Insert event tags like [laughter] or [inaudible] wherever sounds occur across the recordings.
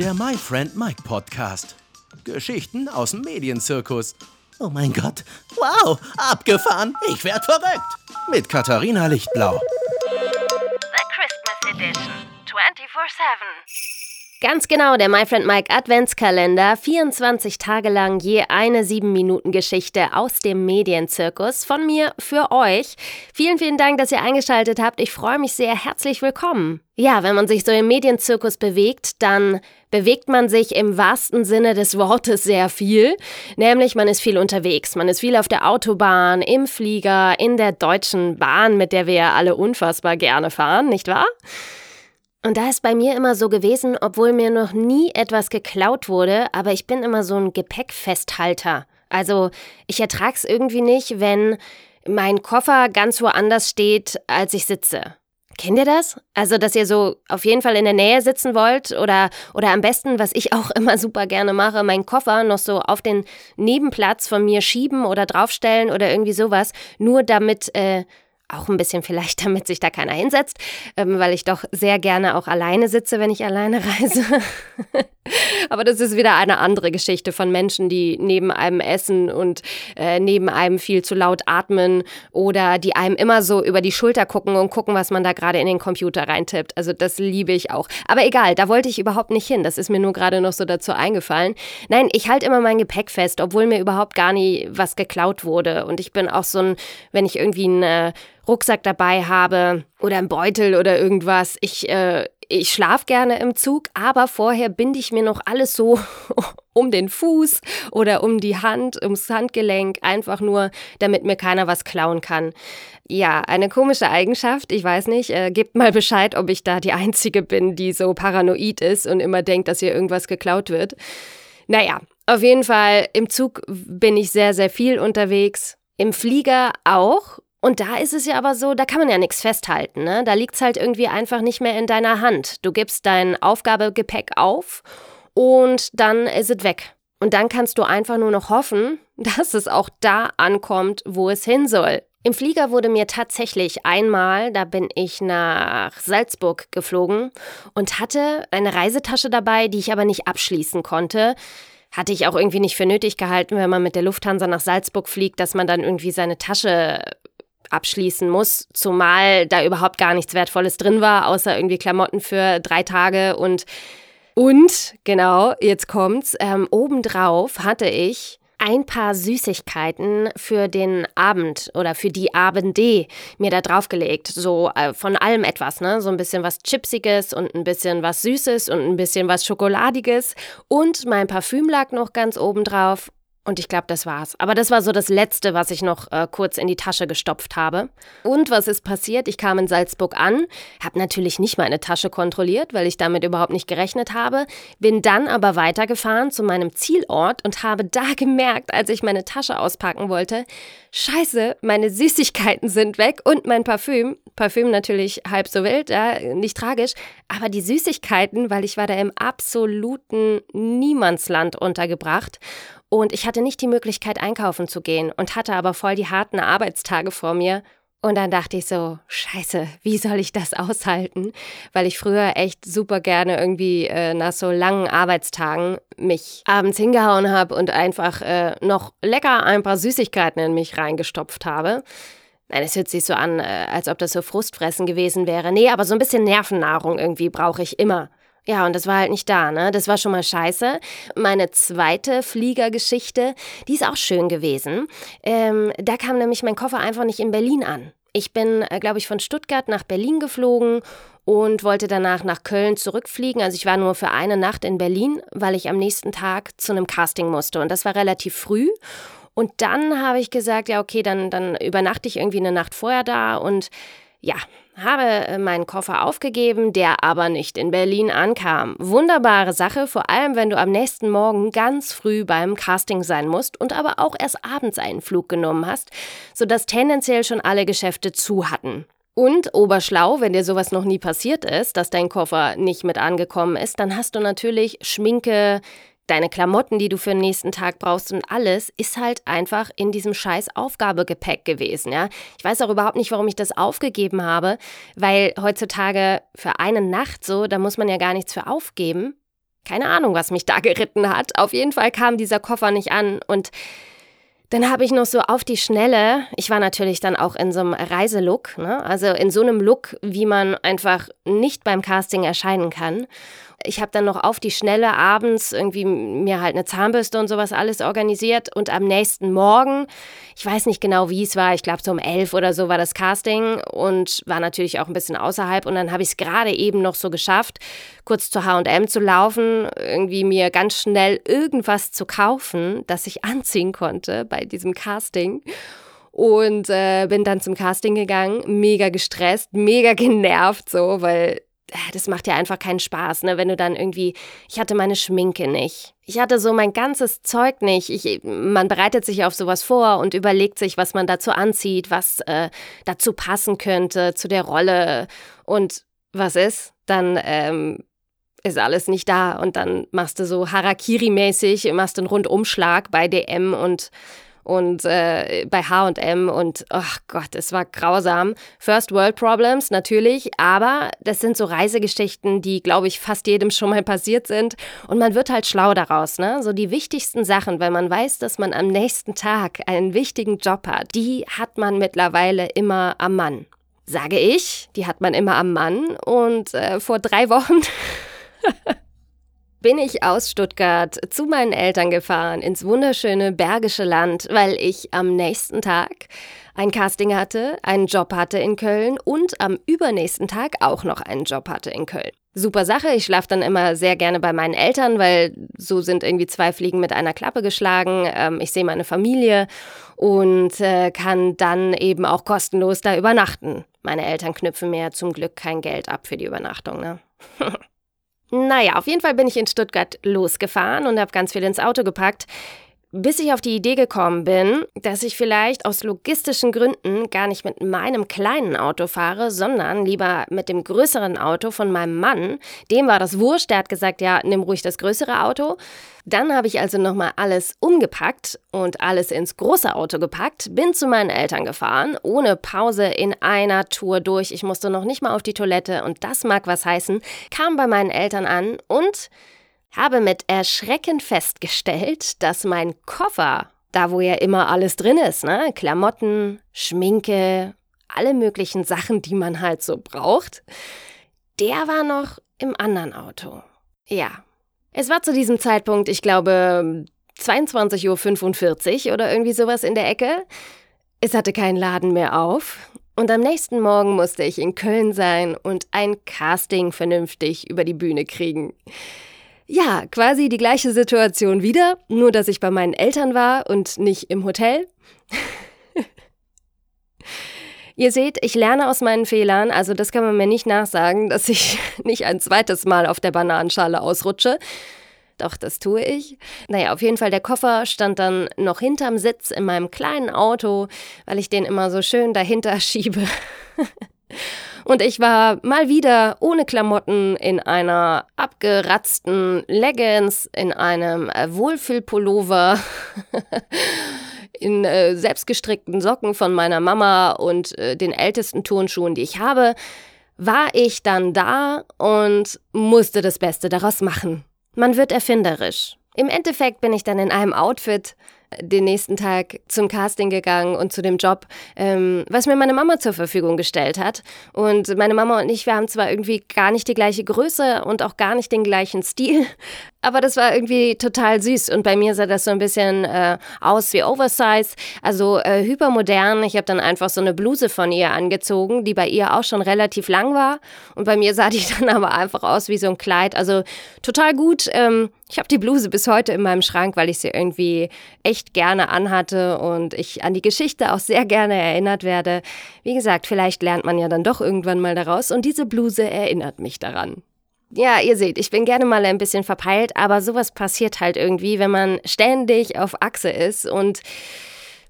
Der My Friend Mike Podcast. Geschichten aus dem Medienzirkus. Oh mein Gott. Wow, abgefahren. Ich werd verrückt. Mit Katharina Lichtblau. The Christmas Edition. 24-7. Ganz genau, der My Friend Mike Adventskalender. 24 Tage lang je eine 7-Minuten-Geschichte aus dem Medienzirkus. Von mir für euch. Vielen, vielen Dank, dass ihr eingeschaltet habt. Ich freue mich sehr. Herzlich willkommen. Ja, wenn man sich so im Medienzirkus bewegt, dann bewegt man sich im wahrsten Sinne des Wortes sehr viel. Nämlich man ist viel unterwegs. Man ist viel auf der Autobahn, im Flieger, in der Deutschen Bahn, mit der wir ja alle unfassbar gerne fahren, nicht wahr? Und da ist bei mir immer so gewesen, obwohl mir noch nie etwas geklaut wurde, aber ich bin immer so ein Gepäckfesthalter. Also ich ertrage es irgendwie nicht, wenn mein Koffer ganz woanders steht, als ich sitze. Kennt ihr das? Also, dass ihr so auf jeden Fall in der Nähe sitzen wollt oder, oder am besten, was ich auch [laughs] immer super gerne mache, meinen Koffer noch so auf den Nebenplatz von mir schieben oder draufstellen oder irgendwie sowas, nur damit äh, auch ein bisschen vielleicht, [laughs] damit sich da keiner hinsetzt, ähm, weil ich doch sehr gerne auch alleine sitze, wenn ich alleine reise. [laughs] Aber das ist wieder eine andere Geschichte von Menschen, die neben einem essen und äh, neben einem viel zu laut atmen oder die einem immer so über die Schulter gucken und gucken, was man da gerade in den Computer reintippt. Also das liebe ich auch. Aber egal, da wollte ich überhaupt nicht hin. Das ist mir nur gerade noch so dazu eingefallen. Nein, ich halte immer mein Gepäck fest, obwohl mir überhaupt gar nie was geklaut wurde. Und ich bin auch so ein, wenn ich irgendwie ein äh, Rucksack dabei habe oder ein Beutel oder irgendwas. Ich, äh, ich schlafe gerne im Zug, aber vorher binde ich mir noch alles so [laughs] um den Fuß oder um die Hand, ums Handgelenk, einfach nur, damit mir keiner was klauen kann. Ja, eine komische Eigenschaft, ich weiß nicht. Äh, gebt mal Bescheid, ob ich da die Einzige bin, die so paranoid ist und immer denkt, dass hier irgendwas geklaut wird. Naja, auf jeden Fall, im Zug bin ich sehr, sehr viel unterwegs. Im Flieger auch. Und da ist es ja aber so, da kann man ja nichts festhalten. Ne? Da liegt es halt irgendwie einfach nicht mehr in deiner Hand. Du gibst dein Aufgabegepäck auf und dann ist es weg. Und dann kannst du einfach nur noch hoffen, [laughs] dass es auch da ankommt, wo es hin soll. Im Flieger wurde mir tatsächlich einmal, da bin ich nach Salzburg geflogen und hatte eine Reisetasche dabei, die ich aber nicht abschließen konnte. Hatte ich auch irgendwie nicht für nötig gehalten, wenn man mit der Lufthansa nach Salzburg fliegt, dass man dann irgendwie seine Tasche abschließen muss, zumal da überhaupt gar nichts Wertvolles drin war, außer irgendwie Klamotten für drei Tage und und genau, jetzt kommt's. Ähm, obendrauf hatte ich ein paar Süßigkeiten für den Abend oder für die Abende mir da draufgelegt. So äh, von allem etwas, ne? So ein bisschen was Chipsiges und ein bisschen was Süßes und ein bisschen was Schokoladiges. Und mein Parfüm lag noch ganz oben drauf und ich glaube, das war's. Aber das war so das Letzte, was ich noch äh, kurz in die Tasche gestopft habe. Und was ist passiert? Ich kam in Salzburg an, habe natürlich nicht meine Tasche kontrolliert, weil ich damit überhaupt nicht gerechnet habe, bin dann aber weitergefahren zu meinem Zielort und habe da [laughs] gemerkt, als ich meine Tasche auspacken wollte, scheiße, meine Süßigkeiten sind weg und mein Parfüm. Parfüm natürlich halb so wild, ja, nicht tragisch, aber die Süßigkeiten, weil ich war da im absoluten Niemandsland untergebracht und ich hatte nicht die Möglichkeit, einkaufen zu gehen und hatte aber voll die harten Arbeitstage vor mir. Und dann dachte ich so, scheiße, wie soll ich das aushalten? Weil ich früher echt super gerne irgendwie äh, nach so langen Arbeitstagen mich abends hingehauen habe und einfach äh, noch lecker ein paar Süßigkeiten in mich reingestopft habe. Nein, es hört sich so an, äh, als ob das so Frustfressen gewesen wäre. Nee, aber so ein bisschen Nervennahrung irgendwie brauche ich immer. Ja, und das war halt nicht da, ne? Das war schon mal scheiße. Meine zweite Fliegergeschichte, die ist auch schön gewesen. Ähm, da kam nämlich mein Koffer einfach nicht in Berlin an. Ich bin, äh, glaube ich, von Stuttgart nach Berlin geflogen und wollte danach nach Köln zurückfliegen. Also ich war nur für eine Nacht in Berlin, weil ich am nächsten Tag zu einem Casting musste. Und das war relativ früh. Und dann habe ich gesagt, ja, okay, dann, dann übernachte ich irgendwie eine Nacht vorher da und ja, habe äh, meinen Koffer aufgegeben, der aber nicht in Berlin ankam. Wunderbare Sache, vor allem wenn du am nächsten Morgen ganz früh beim Casting sein musst und aber auch erst abends einen Flug genommen hast, sodass tendenziell schon alle Geschäfte zu hatten. Und oberschlau, wenn dir sowas noch nie passiert ist, dass dein Koffer nicht mit angekommen ist, dann hast du natürlich Schminke, deine Klamotten, die du für den nächsten Tag brauchst und alles, ist halt einfach in diesem scheiß Aufgabegepäck gewesen, ja. Ich weiß auch überhaupt nicht, warum ich das aufgegeben habe, weil heutzutage für eine Nacht so, da muss man ja gar nichts für aufgeben. Keine Ahnung, was mich da [laughs] geritten hat. Auf jeden Fall kam dieser Koffer nicht an und dann habe ich noch so auf die Schnelle, ich war natürlich dann auch in so einem Reiselook, ne? also in so einem Look, wie man einfach nicht beim Casting erscheinen kann. Ich habe dann noch auf die Schnelle abends irgendwie mir halt eine Zahnbürste und sowas alles organisiert. Und am nächsten Morgen, ich weiß nicht genau, wie es war, ich glaube so um elf oder so war das Casting und war natürlich auch ein bisschen außerhalb. Und dann habe ich es gerade eben noch so geschafft, kurz zu H&M zu laufen, irgendwie mir ganz schnell irgendwas zu kaufen, das ich [laughs] anziehen konnte bei diesem Casting und äh, bin dann zum Casting gegangen, mega gestresst, mega [laughs] genervt so, weil äh, das macht ja einfach keinen Spaß, ne? Wenn du dann irgendwie, ich hatte meine Schminke nicht. Ich hatte so mein ganzes Zeug nicht. Ich, man bereitet sich auf sowas vor und überlegt sich, was man dazu anzieht, was äh, dazu passen könnte, zu der Rolle. Und was ist? Dann ähm, ist alles nicht da. Und dann machst du so Harakiri-mäßig, machst einen Rundumschlag bei DM und und äh, bei HM und ach oh Gott, es war grausam. First World Problems natürlich, aber das sind so Reisegeschichten, die, glaube ich, fast jedem schon mal passiert sind. Und man wird halt schlau daraus, ne? So die wichtigsten Sachen, weil man weiß, dass man am nächsten Tag einen wichtigen Job hat, die hat man mittlerweile immer am Mann. Sage ich, die hat man immer am Mann. Und äh, vor drei Wochen [laughs] bin ich aus Stuttgart zu meinen Eltern gefahren ins wunderschöne Bergische Land, weil ich am nächsten Tag ein Casting hatte, einen Job hatte in Köln und am übernächsten Tag auch noch einen Job hatte in Köln. Super Sache, ich schlafe dann immer sehr gerne bei meinen Eltern, weil so sind irgendwie zwei Fliegen mit einer Klappe geschlagen. Ähm, ich sehe meine Familie und äh, kann dann eben auch kostenlos da übernachten. Meine Eltern knüpfen mir zum Glück kein Geld ab für die Übernachtung, ne? [laughs] Naja, auf jeden Fall bin ich in Stuttgart losgefahren und habe ganz viel ins Auto gepackt, bis ich auf die Idee gekommen bin, dass ich vielleicht aus logistischen Gründen gar nicht mit meinem kleinen Auto fahre, sondern lieber mit dem größeren Auto von meinem Mann. Dem war das wurscht, der hat gesagt, ja, nimm ruhig das größere Auto. Dann habe ich also nochmal alles umgepackt und alles ins große Auto gepackt, bin zu meinen Eltern gefahren, ohne Pause in einer Tour durch. Ich musste noch nicht mal auf die Toilette und das mag was heißen, kam bei meinen Eltern an und habe mit Erschrecken festgestellt, dass mein Koffer, da wo ja immer alles drin ist, ne, Klamotten, Schminke, alle möglichen Sachen, die man halt so braucht, der war noch im anderen Auto. Ja. Es war zu diesem Zeitpunkt, ich glaube, 22.45 Uhr oder irgendwie sowas in der Ecke. Es hatte keinen Laden mehr auf. Und am nächsten Morgen musste ich in Köln sein und ein Casting vernünftig über die Bühne kriegen. Ja, quasi die gleiche Situation wieder, nur dass ich bei meinen Eltern war und nicht im Hotel. [laughs] Ihr seht, ich lerne aus meinen Fehlern, also das kann man mir nicht nachsagen, dass ich [laughs] nicht ein zweites Mal auf der Bananenschale ausrutsche. Doch, das tue ich. Naja, auf jeden Fall, der Koffer stand dann noch hinterm Sitz in meinem kleinen Auto, weil ich den immer so schön dahinter [laughs] schiebe. Und ich war mal wieder ohne Klamotten in einer abgeratzten Leggings, in einem äh, Wohlfühlpullover, [laughs] in äh, selbstgestrickten Socken von meiner Mama und äh, den ältesten Turnschuhen, die ich habe, war ich dann da und musste das Beste daraus machen. Man wird erfinderisch. Im Endeffekt bin ich dann in einem Outfit den nächsten Tag zum Casting gegangen und zu dem Job, ähm, was mir meine Mama zur Verfügung gestellt hat. Und meine Mama und ich, wir haben zwar irgendwie gar nicht die gleiche Größe und auch gar nicht den gleichen Stil, aber das war irgendwie total süß. Und bei mir sah das so ein bisschen äh, aus wie Oversize, also äh, hypermodern. Ich habe dann einfach so eine Bluse von ihr angezogen, die bei ihr auch schon relativ lang war. Und bei mir sah die [laughs] dann aber einfach aus wie so ein Kleid. Also total gut. Ähm, ich habe die Bluse bis heute in meinem Schrank, weil ich sie irgendwie echt gerne anhatte und ich an die Geschichte auch sehr gerne erinnert werde. Wie gesagt, vielleicht lernt man ja dann doch irgendwann mal daraus und diese Bluse erinnert mich daran. Ja, ihr seht, ich bin gerne mal ein bisschen verpeilt, aber sowas passiert halt irgendwie, wenn man ständig auf Achse ist und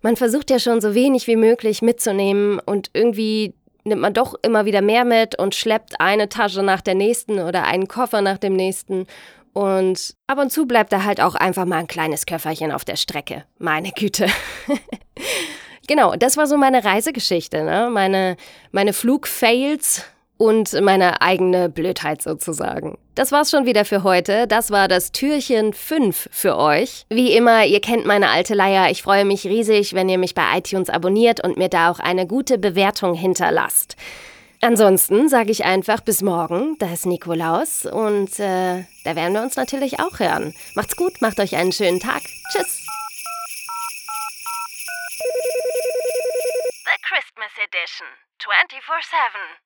man versucht ja schon so wenig wie möglich mitzunehmen und irgendwie nimmt man doch immer wieder mehr mit und schleppt eine Tasche nach der nächsten oder einen Koffer nach dem nächsten. Und ab und zu bleibt da halt auch einfach mal ein kleines Köfferchen auf der Strecke. Meine Güte. [laughs] genau, das war so meine Reisegeschichte, ne? Meine, meine Flugfails und meine eigene Blödheit sozusagen. Das war's schon wieder für heute. Das war das Türchen 5 für euch. Wie immer, ihr kennt meine alte Leier. Ich freue mich riesig, wenn ihr mich bei iTunes abonniert und mir da auch eine gute Bewertung hinterlasst. Ansonsten sage ich einfach bis morgen, da ist Nikolaus und äh, da werden wir uns natürlich auch hören. Macht's gut, macht euch einen schönen Tag. Tschüss. The Christmas Edition, 24 7.